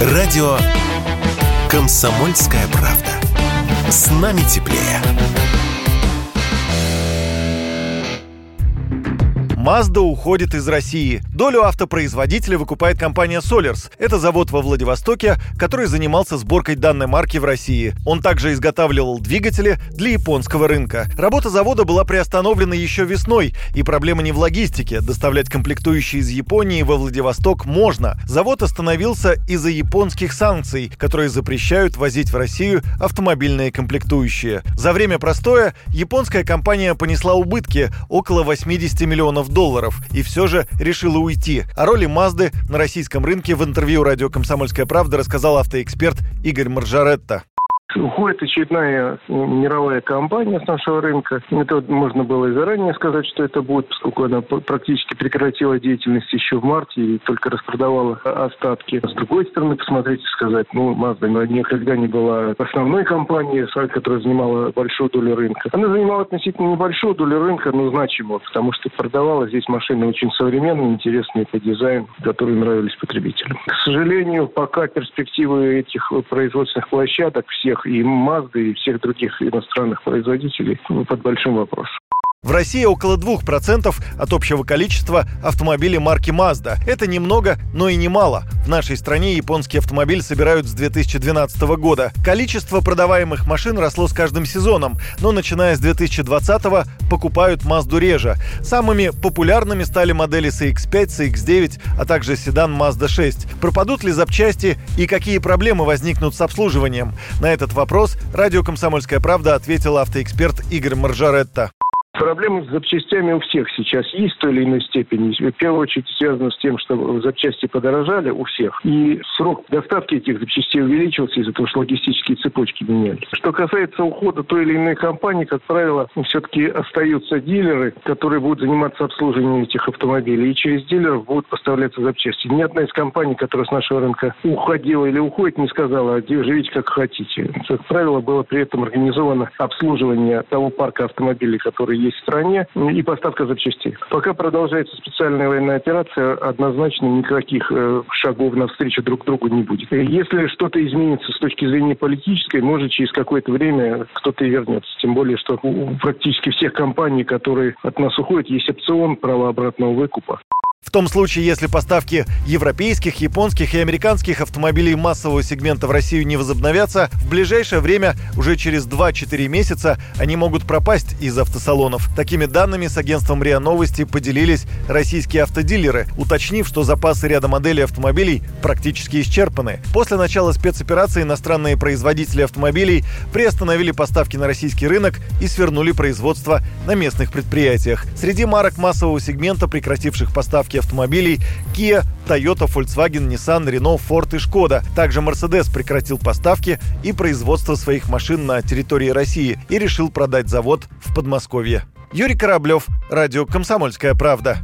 Радио «Комсомольская правда». С нами теплее. Mazda уходит из России. Долю автопроизводителя выкупает компания Solers. Это завод во Владивостоке, который занимался сборкой данной марки в России. Он также изготавливал двигатели для японского рынка. Работа завода была приостановлена еще весной, и проблема не в логистике. Доставлять комплектующие из Японии во Владивосток можно. Завод остановился из-за японских санкций, которые запрещают возить в Россию автомобильные комплектующие. За время простоя японская компания понесла убытки около 80 миллионов долларов и все же решила уйти. О роли Мазды на российском рынке в интервью радио «Комсомольская правда» рассказал автоэксперт Игорь Маржаретта. Уходит очередная мировая компания с нашего рынка. Это можно было и заранее сказать, что это будет, поскольку она практически прекратила деятельность еще в марте и только распродавала остатки. С другой стороны, посмотреть и сказать, ну, Mazda никогда не была основной компанией, которая занимала большую долю рынка. Она занимала относительно небольшую долю рынка, но значимую, потому что продавала здесь машины очень современные, интересные по дизайну, которые нравились потребителям. К сожалению, пока перспективы этих производственных площадок всех и Mazda, и всех других иностранных производителей ну, под большим вопросом. В России около 2% от общего количества автомобилей марки Mazda. Это немного, но и немало. В нашей стране японские автомобили собирают с 2012 года. Количество продаваемых машин росло с каждым сезоном, но начиная с 2020 покупают Mazda реже. Самыми популярными стали модели CX-5, CX-9, а также седан Mazda 6. Пропадут ли запчасти и какие проблемы возникнут с обслуживанием? На этот вопрос радио «Комсомольская правда» ответил автоэксперт Игорь Маржаретта. Проблемы с запчастями у всех сейчас есть в той или иной степени. В первую очередь связано с тем, что запчасти подорожали у всех. И срок доставки этих запчастей увеличился из-за того, что логистические цепочки менялись. Что касается ухода той или иной компании, как правило, все-таки остаются дилеры, которые будут заниматься обслуживанием этих автомобилей. И через дилеров будут поставляться запчасти. Ни одна из компаний, которая с нашего рынка уходила или уходит, не сказала, живите как хотите. Как правило, было при этом организовано обслуживание того парка автомобилей, который есть в стране, и поставка запчастей. Пока продолжается специальная военная операция, однозначно никаких э, шагов навстречу друг другу не будет. Если что-то изменится с точки зрения политической, может через какое-то время кто-то и вернется. Тем более, что у практически всех компаний, которые от нас уходят, есть опцион права обратного выкупа. В том случае, если поставки европейских, японских и американских автомобилей массового сегмента в Россию не возобновятся, в ближайшее время, уже через 2-4 месяца, они могут пропасть из автосалонов. Такими данными с агентством РИА Новости поделились российские автодилеры, уточнив, что запасы ряда моделей автомобилей практически исчерпаны. После начала спецоперации иностранные производители автомобилей приостановили поставки на российский рынок и свернули производство на местных предприятиях. Среди марок массового сегмента, прекративших поставки поставки автомобилей Kia, Toyota, Volkswagen, Nissan, Renault, Ford и Skoda. Также Mercedes прекратил поставки и производство своих машин на территории России и решил продать завод в Подмосковье. Юрий Кораблев, Радио «Комсомольская правда».